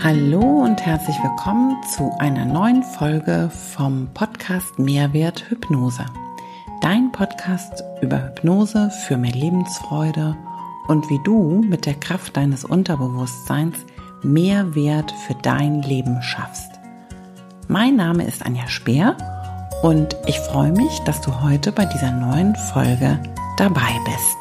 Hallo und herzlich willkommen zu einer neuen Folge vom Podcast Mehrwert Hypnose. Dein Podcast über Hypnose für mehr Lebensfreude und wie du mit der Kraft deines Unterbewusstseins mehr Wert für dein Leben schaffst. Mein Name ist Anja Speer und ich freue mich, dass du heute bei dieser neuen Folge dabei bist.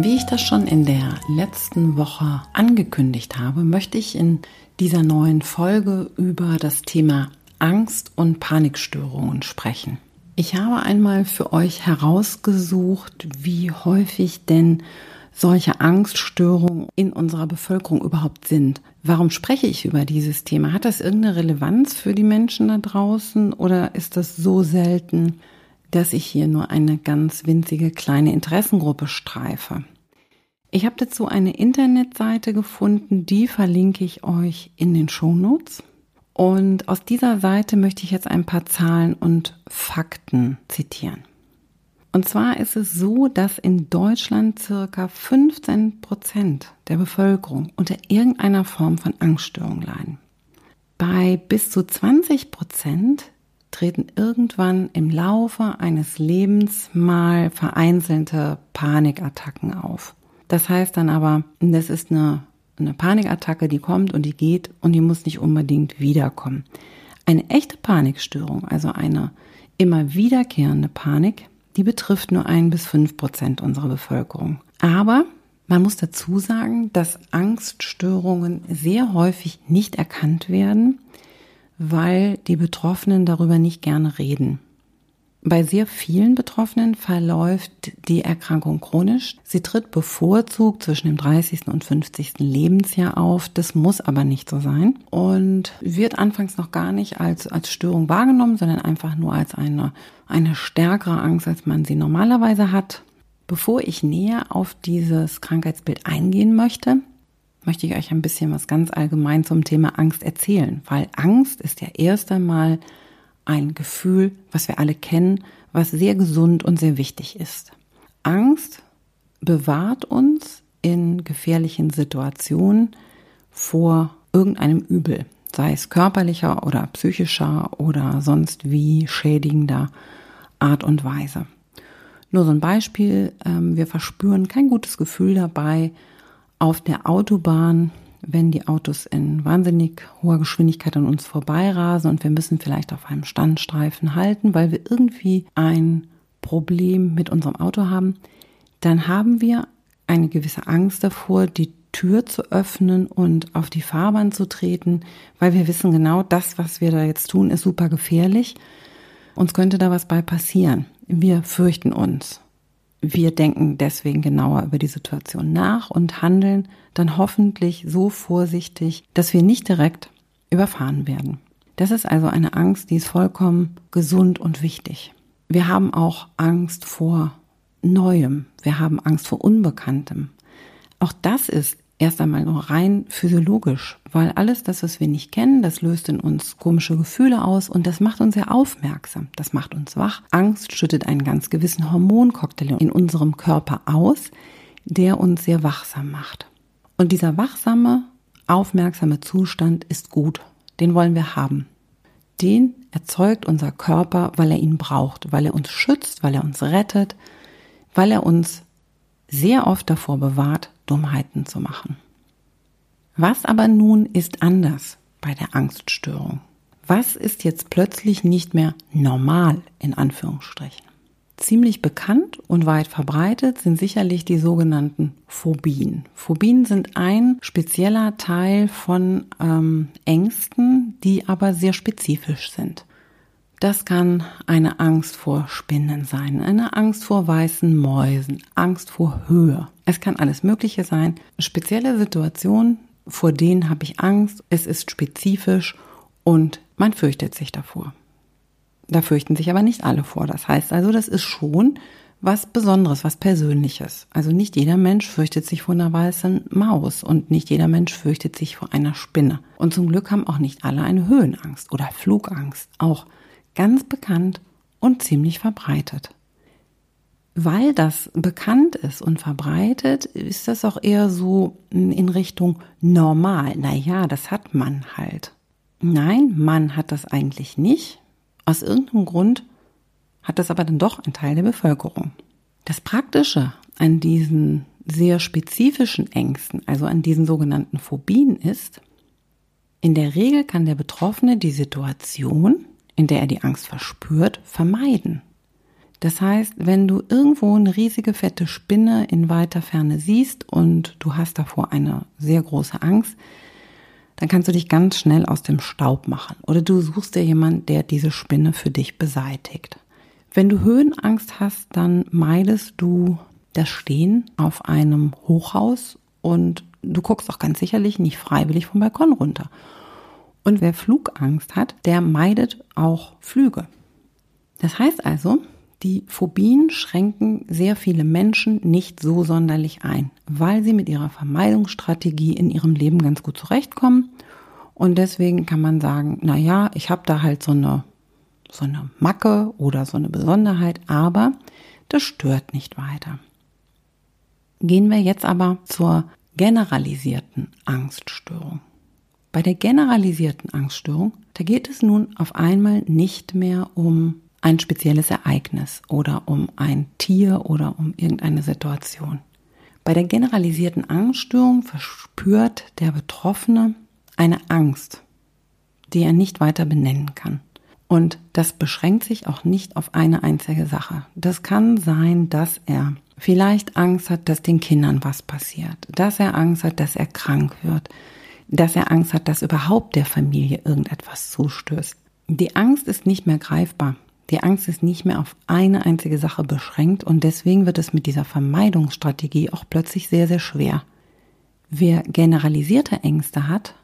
Wie ich das schon in der letzten Woche angekündigt habe, möchte ich in dieser neuen Folge über das Thema Angst und Panikstörungen sprechen. Ich habe einmal für euch herausgesucht, wie häufig denn solche Angststörungen in unserer Bevölkerung überhaupt sind. Warum spreche ich über dieses Thema? Hat das irgendeine Relevanz für die Menschen da draußen oder ist das so selten, dass ich hier nur eine ganz winzige kleine Interessengruppe streife. Ich habe dazu eine Internetseite gefunden, die verlinke ich euch in den Shownotes. Und aus dieser Seite möchte ich jetzt ein paar Zahlen und Fakten zitieren. Und zwar ist es so, dass in Deutschland circa 15 Prozent der Bevölkerung unter irgendeiner Form von Angststörung leiden. Bei bis zu 20 Prozent treten irgendwann im Laufe eines Lebens mal vereinzelte Panikattacken auf. Das heißt dann aber, das ist eine, eine Panikattacke, die kommt und die geht und die muss nicht unbedingt wiederkommen. Eine echte Panikstörung, also eine immer wiederkehrende Panik, die betrifft nur ein bis fünf Prozent unserer Bevölkerung. Aber man muss dazu sagen, dass Angststörungen sehr häufig nicht erkannt werden weil die Betroffenen darüber nicht gerne reden. Bei sehr vielen Betroffenen verläuft die Erkrankung chronisch. Sie tritt bevorzugt zwischen dem 30. und 50. Lebensjahr auf. Das muss aber nicht so sein und wird anfangs noch gar nicht als, als Störung wahrgenommen, sondern einfach nur als eine, eine stärkere Angst, als man sie normalerweise hat. Bevor ich näher auf dieses Krankheitsbild eingehen möchte, möchte ich euch ein bisschen was ganz allgemein zum Thema Angst erzählen, weil Angst ist ja erst einmal ein Gefühl, was wir alle kennen, was sehr gesund und sehr wichtig ist. Angst bewahrt uns in gefährlichen Situationen vor irgendeinem Übel, sei es körperlicher oder psychischer oder sonst wie schädigender Art und Weise. Nur so ein Beispiel, ähm, wir verspüren kein gutes Gefühl dabei, auf der Autobahn, wenn die Autos in wahnsinnig hoher Geschwindigkeit an uns vorbeirasen und wir müssen vielleicht auf einem Standstreifen halten, weil wir irgendwie ein Problem mit unserem Auto haben, dann haben wir eine gewisse Angst davor, die Tür zu öffnen und auf die Fahrbahn zu treten, weil wir wissen genau, das, was wir da jetzt tun, ist super gefährlich. Uns könnte da was bei passieren. Wir fürchten uns. Wir denken deswegen genauer über die Situation nach und handeln dann hoffentlich so vorsichtig, dass wir nicht direkt überfahren werden. Das ist also eine Angst, die ist vollkommen gesund und wichtig. Wir haben auch Angst vor Neuem. Wir haben Angst vor Unbekanntem. Auch das ist erst einmal nur rein physiologisch, weil alles das, was wir nicht kennen, das löst in uns komische Gefühle aus und das macht uns sehr aufmerksam. Das macht uns wach. Angst schüttet einen ganz gewissen Hormoncocktail in unserem Körper aus, der uns sehr wachsam macht. Und dieser wachsame, aufmerksame Zustand ist gut. Den wollen wir haben. Den erzeugt unser Körper, weil er ihn braucht, weil er uns schützt, weil er uns rettet, weil er uns sehr oft davor bewahrt, Dummheiten zu machen. Was aber nun ist anders bei der Angststörung? Was ist jetzt plötzlich nicht mehr normal in Anführungsstrichen? Ziemlich bekannt und weit verbreitet sind sicherlich die sogenannten Phobien. Phobien sind ein spezieller Teil von ähm, Ängsten, die aber sehr spezifisch sind. Das kann eine Angst vor Spinnen sein, eine Angst vor weißen Mäusen, Angst vor Höhe. Es kann alles Mögliche sein. Spezielle Situationen, vor denen habe ich Angst. Es ist spezifisch und man fürchtet sich davor. Da fürchten sich aber nicht alle vor. Das heißt also, das ist schon was Besonderes, was Persönliches. Also nicht jeder Mensch fürchtet sich vor einer weißen Maus und nicht jeder Mensch fürchtet sich vor einer Spinne. Und zum Glück haben auch nicht alle eine Höhenangst oder Flugangst. Auch ganz bekannt und ziemlich verbreitet. Weil das bekannt ist und verbreitet, ist das auch eher so in Richtung normal. Naja, das hat man halt. Nein, man hat das eigentlich nicht. Aus irgendeinem Grund hat das aber dann doch ein Teil der Bevölkerung. Das Praktische an diesen sehr spezifischen Ängsten, also an diesen sogenannten Phobien ist, in der Regel kann der Betroffene die Situation, in der er die Angst verspürt, vermeiden. Das heißt, wenn du irgendwo eine riesige fette Spinne in weiter Ferne siehst und du hast davor eine sehr große Angst, dann kannst du dich ganz schnell aus dem Staub machen. Oder du suchst dir jemanden, der diese Spinne für dich beseitigt. Wenn du Höhenangst hast, dann meidest du das Stehen auf einem Hochhaus und du guckst auch ganz sicherlich nicht freiwillig vom Balkon runter. Und wer Flugangst hat, der meidet auch Flüge. Das heißt also, die Phobien schränken sehr viele Menschen nicht so sonderlich ein, weil sie mit ihrer Vermeidungsstrategie in ihrem Leben ganz gut zurechtkommen. Und deswegen kann man sagen, na ja, ich habe da halt so eine, so eine Macke oder so eine Besonderheit, aber das stört nicht weiter. Gehen wir jetzt aber zur generalisierten Angststörung. Bei der generalisierten Angststörung, da geht es nun auf einmal nicht mehr um ein spezielles Ereignis oder um ein Tier oder um irgendeine Situation. Bei der generalisierten Angststörung verspürt der Betroffene eine Angst, die er nicht weiter benennen kann. Und das beschränkt sich auch nicht auf eine einzige Sache. Das kann sein, dass er vielleicht Angst hat, dass den Kindern was passiert, dass er Angst hat, dass er krank wird, dass er Angst hat, dass überhaupt der Familie irgendetwas zustößt. Die Angst ist nicht mehr greifbar. Die Angst ist nicht mehr auf eine einzige Sache beschränkt und deswegen wird es mit dieser Vermeidungsstrategie auch plötzlich sehr, sehr schwer. Wer generalisierte Ängste hat,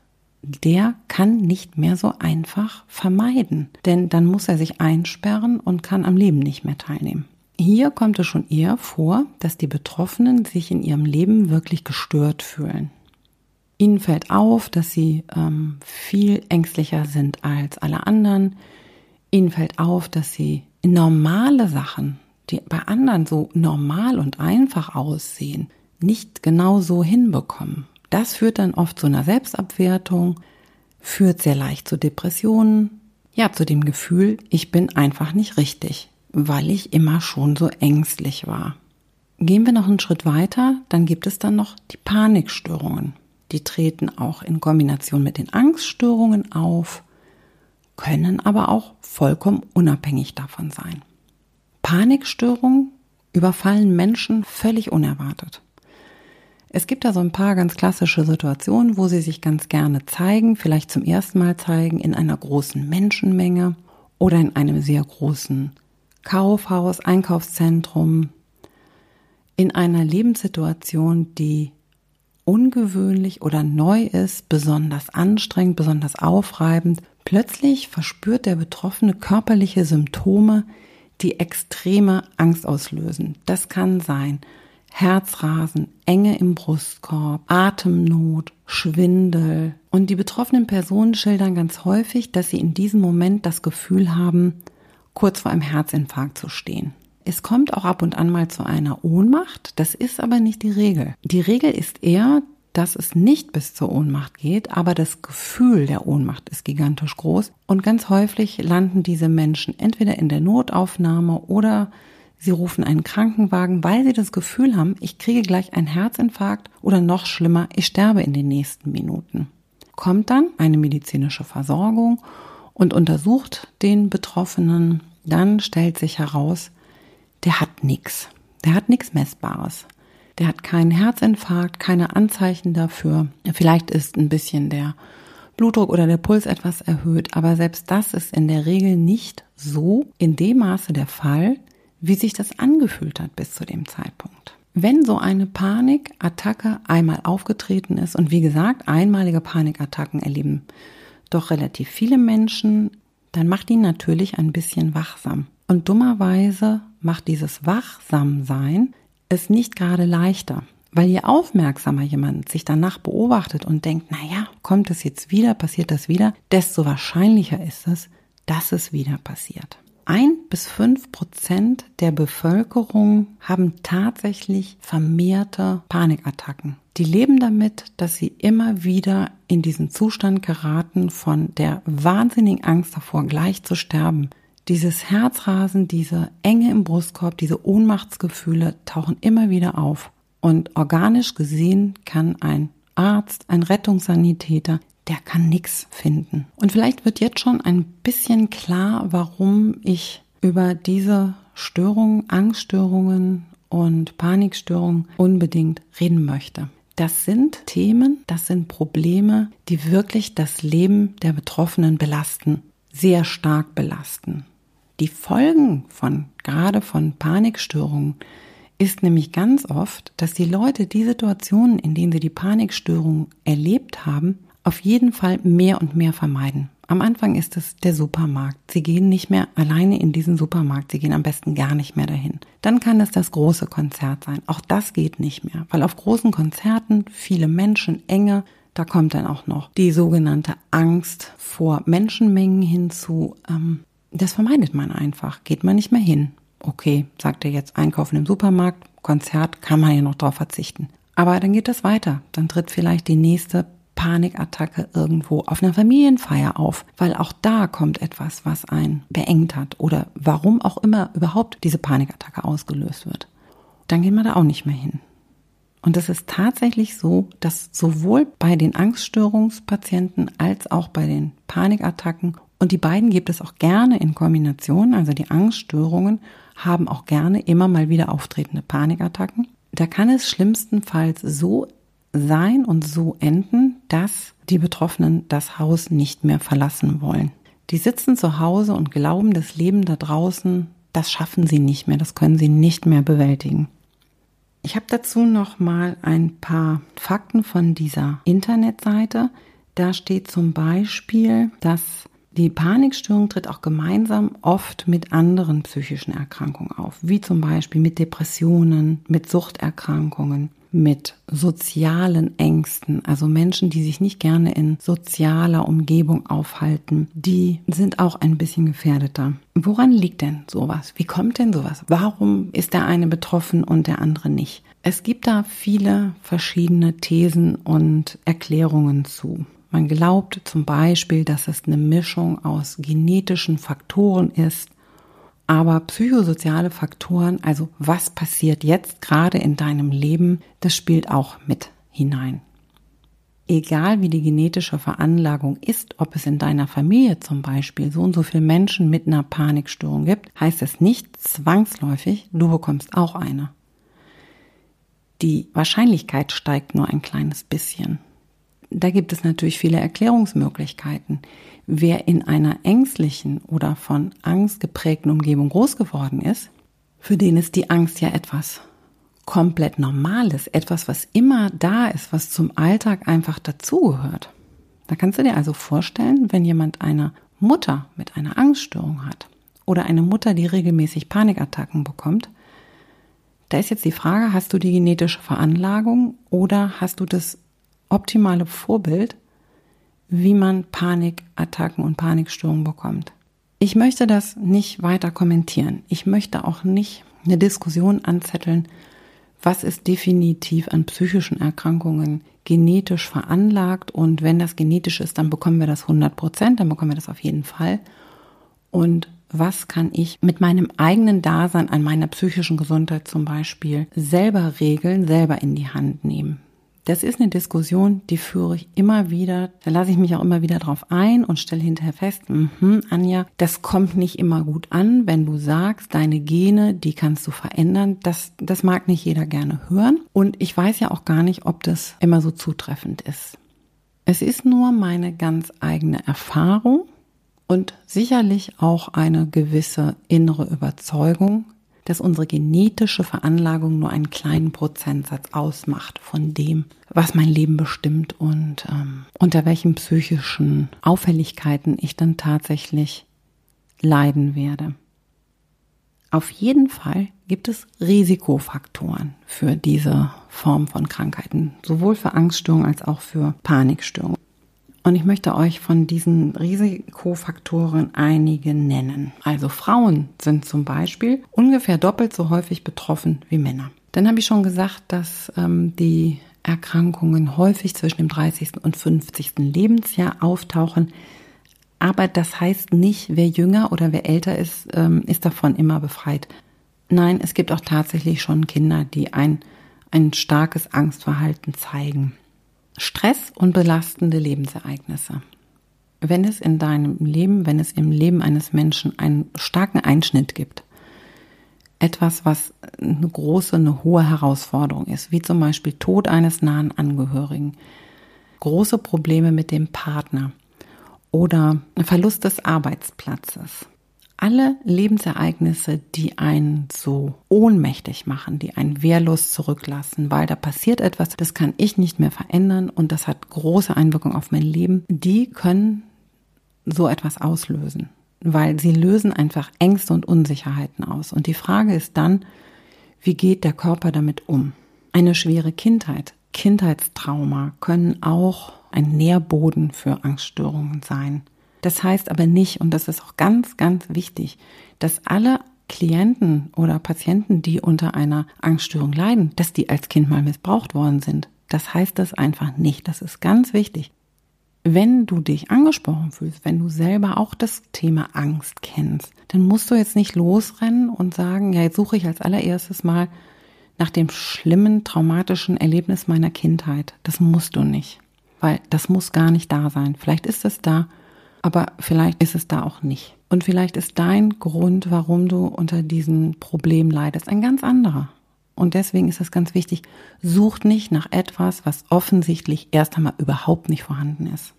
der kann nicht mehr so einfach vermeiden, denn dann muss er sich einsperren und kann am Leben nicht mehr teilnehmen. Hier kommt es schon eher vor, dass die Betroffenen sich in ihrem Leben wirklich gestört fühlen. Ihnen fällt auf, dass sie ähm, viel ängstlicher sind als alle anderen. Ihnen fällt auf, dass sie normale Sachen, die bei anderen so normal und einfach aussehen, nicht genau so hinbekommen. Das führt dann oft zu einer Selbstabwertung, führt sehr leicht zu Depressionen, ja, zu dem Gefühl, ich bin einfach nicht richtig, weil ich immer schon so ängstlich war. Gehen wir noch einen Schritt weiter, dann gibt es dann noch die Panikstörungen. Die treten auch in Kombination mit den Angststörungen auf können aber auch vollkommen unabhängig davon sein. Panikstörungen überfallen Menschen völlig unerwartet. Es gibt da so ein paar ganz klassische Situationen, wo sie sich ganz gerne zeigen, vielleicht zum ersten Mal zeigen, in einer großen Menschenmenge oder in einem sehr großen Kaufhaus, Einkaufszentrum, in einer Lebenssituation, die ungewöhnlich oder neu ist, besonders anstrengend, besonders aufreibend, Plötzlich verspürt der Betroffene körperliche Symptome, die extreme Angst auslösen. Das kann sein Herzrasen, Enge im Brustkorb, Atemnot, Schwindel. Und die betroffenen Personen schildern ganz häufig, dass sie in diesem Moment das Gefühl haben, kurz vor einem Herzinfarkt zu stehen. Es kommt auch ab und an mal zu einer Ohnmacht, das ist aber nicht die Regel. Die Regel ist eher, dass es nicht bis zur Ohnmacht geht, aber das Gefühl der Ohnmacht ist gigantisch groß und ganz häufig landen diese Menschen entweder in der Notaufnahme oder sie rufen einen Krankenwagen, weil sie das Gefühl haben, ich kriege gleich einen Herzinfarkt oder noch schlimmer, ich sterbe in den nächsten Minuten. Kommt dann eine medizinische Versorgung und untersucht den Betroffenen, dann stellt sich heraus, der hat nichts. Der hat nichts Messbares. Der hat keinen Herzinfarkt, keine Anzeichen dafür. Vielleicht ist ein bisschen der Blutdruck oder der Puls etwas erhöht, aber selbst das ist in der Regel nicht so in dem Maße der Fall, wie sich das angefühlt hat bis zu dem Zeitpunkt. Wenn so eine Panikattacke einmal aufgetreten ist, und wie gesagt, einmalige Panikattacken erleben doch relativ viele Menschen, dann macht die natürlich ein bisschen wachsam. Und dummerweise macht dieses Wachsamsein es nicht gerade leichter. Weil je aufmerksamer jemand sich danach beobachtet und denkt, naja, kommt es jetzt wieder, passiert das wieder, desto wahrscheinlicher ist es, dass es wieder passiert. Ein bis fünf Prozent der Bevölkerung haben tatsächlich vermehrte Panikattacken. Die leben damit, dass sie immer wieder in diesen Zustand geraten von der wahnsinnigen Angst davor, gleich zu sterben. Dieses Herzrasen, diese Enge im Brustkorb, diese Ohnmachtsgefühle tauchen immer wieder auf. Und organisch gesehen kann ein Arzt, ein Rettungssanitäter, der kann nichts finden. Und vielleicht wird jetzt schon ein bisschen klar, warum ich über diese Störungen, Angststörungen und Panikstörungen unbedingt reden möchte. Das sind Themen, das sind Probleme, die wirklich das Leben der Betroffenen belasten, sehr stark belasten. Die Folgen von, gerade von Panikstörungen, ist nämlich ganz oft, dass die Leute die Situationen, in denen sie die Panikstörung erlebt haben, auf jeden Fall mehr und mehr vermeiden. Am Anfang ist es der Supermarkt. Sie gehen nicht mehr alleine in diesen Supermarkt. Sie gehen am besten gar nicht mehr dahin. Dann kann es das große Konzert sein. Auch das geht nicht mehr, weil auf großen Konzerten viele Menschen, enge, da kommt dann auch noch die sogenannte Angst vor Menschenmengen hinzu. Ähm, das vermeidet man einfach, geht man nicht mehr hin. Okay, sagt er jetzt einkaufen im Supermarkt, Konzert, kann man ja noch drauf verzichten. Aber dann geht das weiter. Dann tritt vielleicht die nächste Panikattacke irgendwo auf einer Familienfeier auf, weil auch da kommt etwas, was einen beengt hat oder warum auch immer überhaupt diese Panikattacke ausgelöst wird. Dann gehen wir da auch nicht mehr hin. Und es ist tatsächlich so, dass sowohl bei den Angststörungspatienten als auch bei den Panikattacken und die beiden gibt es auch gerne in Kombination, also die Angststörungen haben auch gerne immer mal wieder auftretende Panikattacken. Da kann es schlimmstenfalls so sein und so enden, dass die Betroffenen das Haus nicht mehr verlassen wollen. Die sitzen zu Hause und glauben, das Leben da draußen, das schaffen sie nicht mehr, das können sie nicht mehr bewältigen. Ich habe dazu noch mal ein paar Fakten von dieser Internetseite. Da steht zum Beispiel, dass die Panikstörung tritt auch gemeinsam oft mit anderen psychischen Erkrankungen auf, wie zum Beispiel mit Depressionen, mit Suchterkrankungen, mit sozialen Ängsten, also Menschen, die sich nicht gerne in sozialer Umgebung aufhalten, die sind auch ein bisschen gefährdeter. Woran liegt denn sowas? Wie kommt denn sowas? Warum ist der eine betroffen und der andere nicht? Es gibt da viele verschiedene Thesen und Erklärungen zu. Man glaubt zum Beispiel, dass es eine Mischung aus genetischen Faktoren ist, aber psychosoziale Faktoren, also was passiert jetzt gerade in deinem Leben, das spielt auch mit hinein. Egal wie die genetische Veranlagung ist, ob es in deiner Familie zum Beispiel so und so viele Menschen mit einer Panikstörung gibt, heißt es nicht zwangsläufig, du bekommst auch eine. Die Wahrscheinlichkeit steigt nur ein kleines bisschen da gibt es natürlich viele Erklärungsmöglichkeiten. Wer in einer ängstlichen oder von Angst geprägten Umgebung groß geworden ist, für den ist die Angst ja etwas komplett Normales, etwas, was immer da ist, was zum Alltag einfach dazugehört. Da kannst du dir also vorstellen, wenn jemand eine Mutter mit einer Angststörung hat oder eine Mutter, die regelmäßig Panikattacken bekommt, da ist jetzt die Frage, hast du die genetische Veranlagung oder hast du das optimale Vorbild, wie man Panikattacken und Panikstörungen bekommt. Ich möchte das nicht weiter kommentieren. Ich möchte auch nicht eine Diskussion anzetteln, was ist definitiv an psychischen Erkrankungen genetisch veranlagt und wenn das genetisch ist, dann bekommen wir das 100 Prozent, dann bekommen wir das auf jeden Fall. Und was kann ich mit meinem eigenen Dasein an meiner psychischen Gesundheit zum Beispiel selber regeln, selber in die Hand nehmen? Das ist eine Diskussion, die führe ich immer wieder. Da lasse ich mich auch immer wieder drauf ein und stelle hinterher fest, mh, Anja, das kommt nicht immer gut an, wenn du sagst, deine Gene, die kannst du verändern. Das, das mag nicht jeder gerne hören. Und ich weiß ja auch gar nicht, ob das immer so zutreffend ist. Es ist nur meine ganz eigene Erfahrung und sicherlich auch eine gewisse innere Überzeugung, dass unsere genetische Veranlagung nur einen kleinen Prozentsatz ausmacht von dem, was mein Leben bestimmt und ähm, unter welchen psychischen Auffälligkeiten ich dann tatsächlich leiden werde. Auf jeden Fall gibt es Risikofaktoren für diese Form von Krankheiten, sowohl für Angststörungen als auch für Panikstörungen. Und ich möchte euch von diesen Risikofaktoren einige nennen. Also Frauen sind zum Beispiel ungefähr doppelt so häufig betroffen wie Männer. Dann habe ich schon gesagt, dass ähm, die Erkrankungen häufig zwischen dem 30. und 50. Lebensjahr auftauchen. Aber das heißt nicht, wer jünger oder wer älter ist, ähm, ist davon immer befreit. Nein, es gibt auch tatsächlich schon Kinder, die ein, ein starkes Angstverhalten zeigen. Stress und belastende Lebensereignisse. Wenn es in deinem Leben, wenn es im Leben eines Menschen einen starken Einschnitt gibt, etwas, was eine große, eine hohe Herausforderung ist, wie zum Beispiel Tod eines nahen Angehörigen, große Probleme mit dem Partner oder Verlust des Arbeitsplatzes, alle Lebensereignisse, die einen so ohnmächtig machen, die einen wehrlos zurücklassen, weil da passiert etwas, das kann ich nicht mehr verändern und das hat große Einwirkungen auf mein Leben, die können so etwas auslösen, weil sie lösen einfach Ängste und Unsicherheiten aus. Und die Frage ist dann, wie geht der Körper damit um? Eine schwere Kindheit, Kindheitstrauma können auch ein Nährboden für Angststörungen sein. Das heißt aber nicht, und das ist auch ganz, ganz wichtig, dass alle Klienten oder Patienten, die unter einer Angststörung leiden, dass die als Kind mal missbraucht worden sind. Das heißt das einfach nicht. Das ist ganz wichtig. Wenn du dich angesprochen fühlst, wenn du selber auch das Thema Angst kennst, dann musst du jetzt nicht losrennen und sagen, ja, jetzt suche ich als allererstes mal nach dem schlimmen, traumatischen Erlebnis meiner Kindheit. Das musst du nicht, weil das muss gar nicht da sein. Vielleicht ist es da aber vielleicht ist es da auch nicht. Und vielleicht ist dein Grund, warum du unter diesem Problem leidest, ein ganz anderer. Und deswegen ist es ganz wichtig, sucht nicht nach etwas, was offensichtlich erst einmal überhaupt nicht vorhanden ist.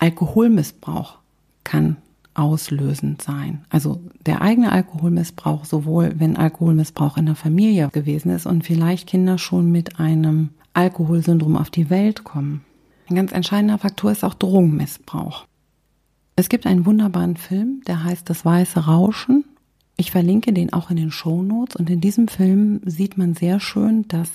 Alkoholmissbrauch kann auslösend sein. Also der eigene Alkoholmissbrauch, sowohl wenn Alkoholmissbrauch in der Familie gewesen ist und vielleicht Kinder schon mit einem Alkoholsyndrom auf die Welt kommen. Ein ganz entscheidender Faktor ist auch Drogenmissbrauch. Es gibt einen wunderbaren Film, der heißt Das weiße Rauschen. Ich verlinke den auch in den Show Notes und in diesem Film sieht man sehr schön, dass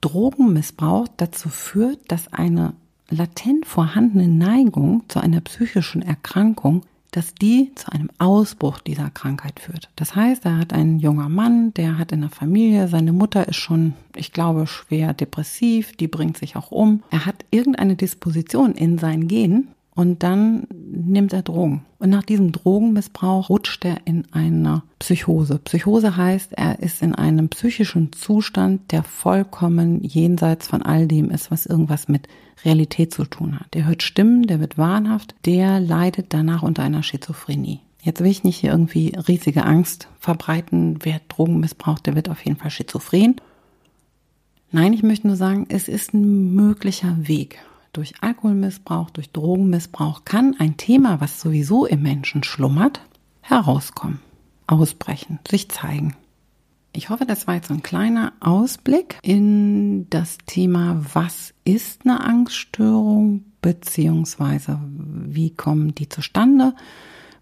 Drogenmissbrauch dazu führt, dass eine latent vorhandene Neigung zu einer psychischen Erkrankung, dass die zu einem Ausbruch dieser Krankheit führt. Das heißt, er hat einen junger Mann, der hat in der Familie, seine Mutter ist schon, ich glaube, schwer depressiv, die bringt sich auch um. Er hat irgendeine Disposition in sein Gen, und dann nimmt er Drogen. Und nach diesem Drogenmissbrauch rutscht er in eine Psychose. Psychose heißt, er ist in einem psychischen Zustand, der vollkommen jenseits von all dem ist, was irgendwas mit Realität zu tun hat. Der hört Stimmen, der wird wahnhaft, der leidet danach unter einer Schizophrenie. Jetzt will ich nicht hier irgendwie riesige Angst verbreiten. Wer Drogen missbraucht, der wird auf jeden Fall schizophren. Nein, ich möchte nur sagen, es ist ein möglicher Weg durch Alkoholmissbrauch, durch Drogenmissbrauch kann ein Thema, was sowieso im Menschen schlummert, herauskommen, ausbrechen, sich zeigen. Ich hoffe, das war jetzt so ein kleiner Ausblick in das Thema, was ist eine Angststörung, beziehungsweise wie kommen die zustande,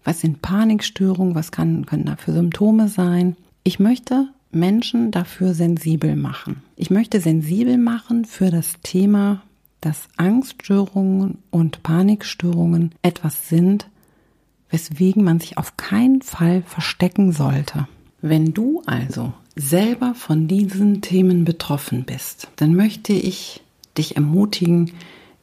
was sind Panikstörungen, was kann, können da für Symptome sein. Ich möchte Menschen dafür sensibel machen. Ich möchte sensibel machen für das Thema dass Angststörungen und Panikstörungen etwas sind, weswegen man sich auf keinen Fall verstecken sollte. Wenn du also selber von diesen Themen betroffen bist, dann möchte ich dich ermutigen,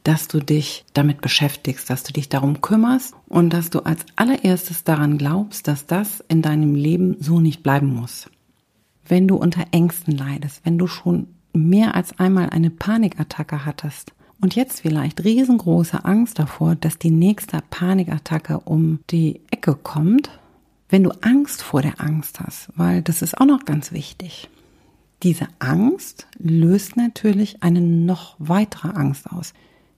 dass du dich damit beschäftigst, dass du dich darum kümmerst und dass du als allererstes daran glaubst, dass das in deinem Leben so nicht bleiben muss. Wenn du unter Ängsten leidest, wenn du schon mehr als einmal eine Panikattacke hattest und jetzt vielleicht riesengroße Angst davor, dass die nächste Panikattacke um die Ecke kommt, wenn du Angst vor der Angst hast, weil das ist auch noch ganz wichtig. Diese Angst löst natürlich eine noch weitere Angst aus.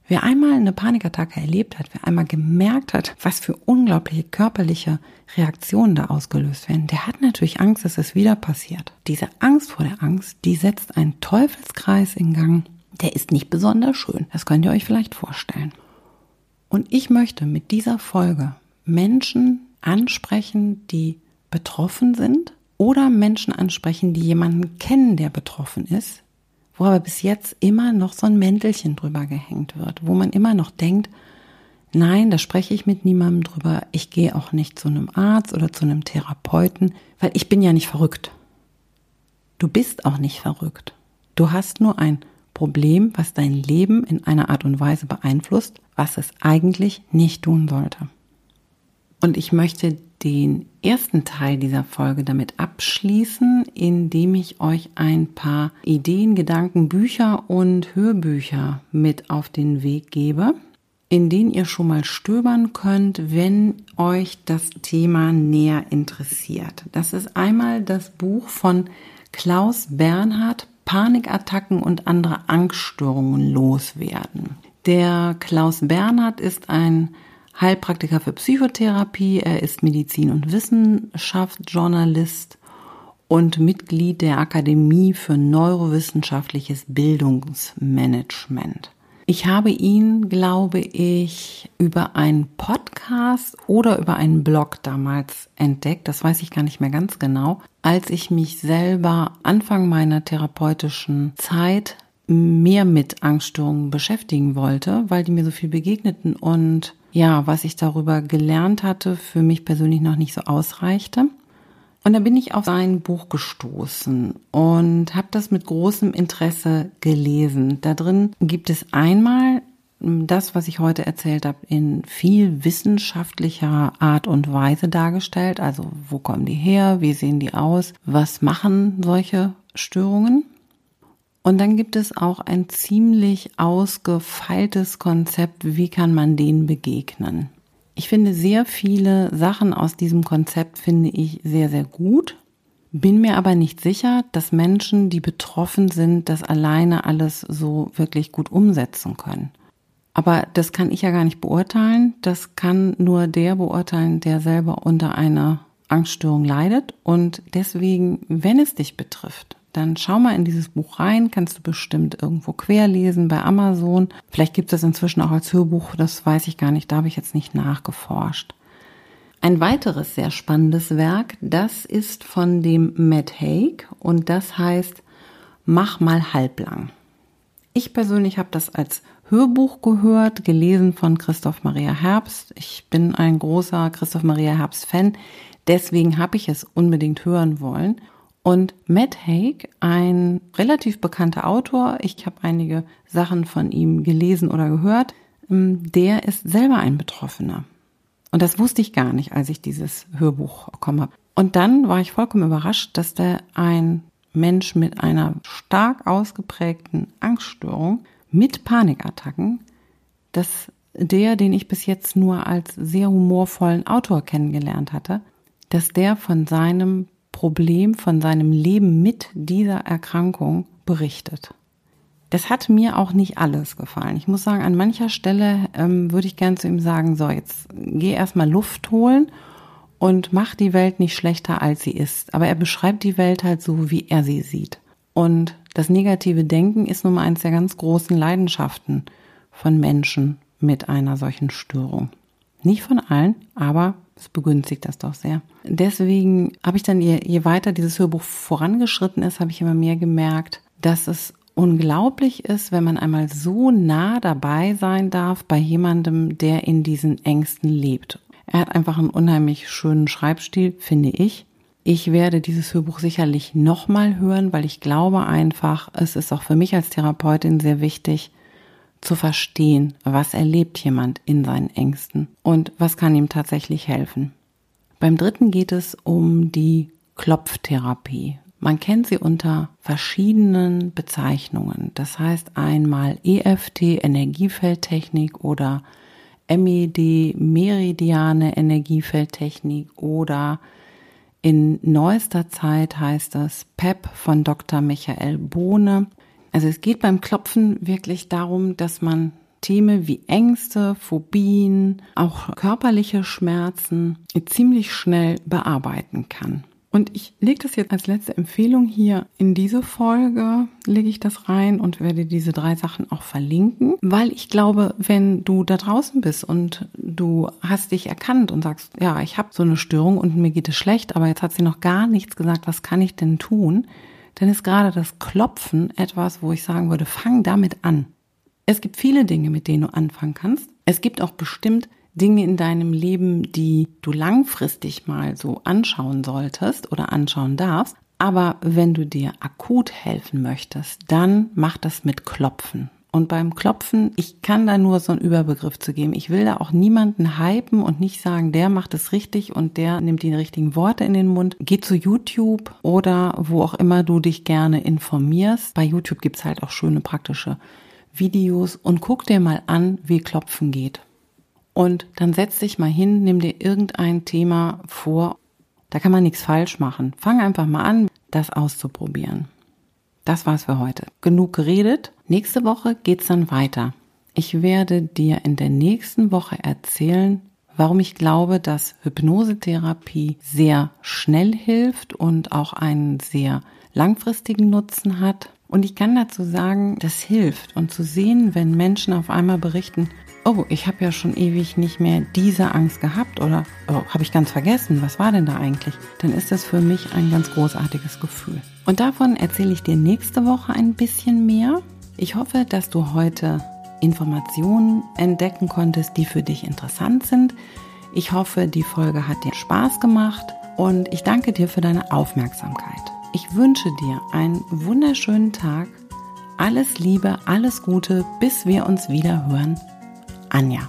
Wer einmal eine Panikattacke erlebt hat, wer einmal gemerkt hat, was für unglaubliche körperliche Reaktionen da ausgelöst werden, der hat natürlich Angst, dass es wieder passiert. Diese Angst vor der Angst, die setzt einen Teufelskreis in Gang, der ist nicht besonders schön. Das könnt ihr euch vielleicht vorstellen. Und ich möchte mit dieser Folge Menschen ansprechen, die betroffen sind oder Menschen ansprechen, die jemanden kennen, der betroffen ist, wo aber bis jetzt immer noch so ein Mäntelchen drüber gehängt wird, wo man immer noch denkt, Nein, da spreche ich mit niemandem drüber. Ich gehe auch nicht zu einem Arzt oder zu einem Therapeuten, weil ich bin ja nicht verrückt. Du bist auch nicht verrückt. Du hast nur ein Problem, was dein Leben in einer Art und Weise beeinflusst, was es eigentlich nicht tun sollte. Und ich möchte den ersten Teil dieser Folge damit abschließen, indem ich euch ein paar Ideen, Gedanken, Bücher und Hörbücher mit auf den Weg gebe, in denen ihr schon mal stöbern könnt, wenn euch das Thema näher interessiert. Das ist einmal das Buch von Klaus Bernhard Panikattacken und andere Angststörungen loswerden. Der Klaus Bernhard ist ein Heilpraktiker für Psychotherapie, er ist Medizin- und Wissenschaftsjournalist und Mitglied der Akademie für neurowissenschaftliches Bildungsmanagement. Ich habe ihn, glaube ich, über einen Podcast oder über einen Blog damals entdeckt. Das weiß ich gar nicht mehr ganz genau. Als ich mich selber Anfang meiner therapeutischen Zeit mehr mit Angststörungen beschäftigen wollte, weil die mir so viel begegneten und ja, was ich darüber gelernt hatte, für mich persönlich noch nicht so ausreichte. Und da bin ich auf sein Buch gestoßen und habe das mit großem Interesse gelesen. Da drin gibt es einmal das, was ich heute erzählt habe, in viel wissenschaftlicher Art und Weise dargestellt. Also wo kommen die her, wie sehen die aus, was machen solche Störungen. Und dann gibt es auch ein ziemlich ausgefeiltes Konzept, wie kann man denen begegnen. Ich finde sehr viele Sachen aus diesem Konzept finde ich sehr, sehr gut. Bin mir aber nicht sicher, dass Menschen, die betroffen sind, das alleine alles so wirklich gut umsetzen können. Aber das kann ich ja gar nicht beurteilen. Das kann nur der beurteilen, der selber unter einer Angststörung leidet. Und deswegen, wenn es dich betrifft, dann schau mal in dieses Buch rein, kannst du bestimmt irgendwo querlesen bei Amazon. Vielleicht gibt es inzwischen auch als Hörbuch, das weiß ich gar nicht, da habe ich jetzt nicht nachgeforscht. Ein weiteres sehr spannendes Werk, das ist von dem Matt Haig und das heißt Mach mal halblang. Ich persönlich habe das als Hörbuch gehört, gelesen von Christoph Maria Herbst. Ich bin ein großer Christoph Maria Herbst Fan, deswegen habe ich es unbedingt hören wollen. Und Matt Haig, ein relativ bekannter Autor, ich habe einige Sachen von ihm gelesen oder gehört, ähm, der ist selber ein Betroffener. Und das wusste ich gar nicht, als ich dieses Hörbuch bekommen habe. Und dann war ich vollkommen überrascht, dass der ein Mensch mit einer stark ausgeprägten Angststörung mit Panikattacken, dass der, den ich bis jetzt nur als sehr humorvollen Autor kennengelernt hatte, dass der von seinem Problem von seinem Leben mit dieser Erkrankung berichtet. Das hat mir auch nicht alles gefallen. Ich muss sagen, an mancher Stelle ähm, würde ich gern zu ihm sagen, so, jetzt geh erstmal Luft holen und mach die Welt nicht schlechter, als sie ist. Aber er beschreibt die Welt halt so, wie er sie sieht. Und das negative Denken ist nun mal eines der ganz großen Leidenschaften von Menschen mit einer solchen Störung. Nicht von allen, aber es begünstigt das doch sehr. Deswegen habe ich dann, je, je weiter dieses Hörbuch vorangeschritten ist, habe ich immer mehr gemerkt, dass es unglaublich ist, wenn man einmal so nah dabei sein darf bei jemandem, der in diesen Ängsten lebt. Er hat einfach einen unheimlich schönen Schreibstil, finde ich. Ich werde dieses Hörbuch sicherlich nochmal hören, weil ich glaube einfach, es ist auch für mich als Therapeutin sehr wichtig, zu verstehen, was erlebt jemand in seinen Ängsten und was kann ihm tatsächlich helfen. Beim dritten geht es um die Klopftherapie. Man kennt sie unter verschiedenen Bezeichnungen. Das heißt einmal EFT, Energiefeldtechnik oder MED, Meridiane Energiefeldtechnik oder in neuester Zeit heißt das PEP von Dr. Michael Bohne. Also es geht beim Klopfen wirklich darum, dass man Themen wie Ängste, Phobien, auch körperliche Schmerzen ziemlich schnell bearbeiten kann. Und ich lege das jetzt als letzte Empfehlung hier in diese Folge, lege ich das rein und werde diese drei Sachen auch verlinken, weil ich glaube, wenn du da draußen bist und du hast dich erkannt und sagst, ja, ich habe so eine Störung und mir geht es schlecht, aber jetzt hat sie noch gar nichts gesagt, was kann ich denn tun? Dann ist gerade das Klopfen etwas, wo ich sagen würde, fang damit an. Es gibt viele Dinge, mit denen du anfangen kannst. Es gibt auch bestimmt Dinge in deinem Leben, die du langfristig mal so anschauen solltest oder anschauen darfst. Aber wenn du dir akut helfen möchtest, dann mach das mit Klopfen. Und beim Klopfen, ich kann da nur so einen Überbegriff zu geben. Ich will da auch niemanden hypen und nicht sagen, der macht es richtig und der nimmt die richtigen Worte in den Mund. Geh zu YouTube oder wo auch immer du dich gerne informierst. Bei YouTube gibt's halt auch schöne praktische Videos und guck dir mal an, wie Klopfen geht. Und dann setz dich mal hin, nimm dir irgendein Thema vor. Da kann man nichts falsch machen. Fang einfach mal an, das auszuprobieren. Das war's für heute. Genug geredet. Nächste Woche geht's dann weiter. Ich werde dir in der nächsten Woche erzählen, warum ich glaube, dass Hypnosetherapie sehr schnell hilft und auch einen sehr langfristigen Nutzen hat. Und ich kann dazu sagen, das hilft. Und zu sehen, wenn Menschen auf einmal berichten, oh, ich habe ja schon ewig nicht mehr diese Angst gehabt oder oh, habe ich ganz vergessen, was war denn da eigentlich? Dann ist das für mich ein ganz großartiges Gefühl. Und davon erzähle ich dir nächste Woche ein bisschen mehr. Ich hoffe, dass du heute Informationen entdecken konntest, die für dich interessant sind. Ich hoffe, die Folge hat dir Spaß gemacht und ich danke dir für deine Aufmerksamkeit. Ich wünsche dir einen wunderschönen Tag. Alles Liebe, alles Gute, bis wir uns wieder hören. Anja.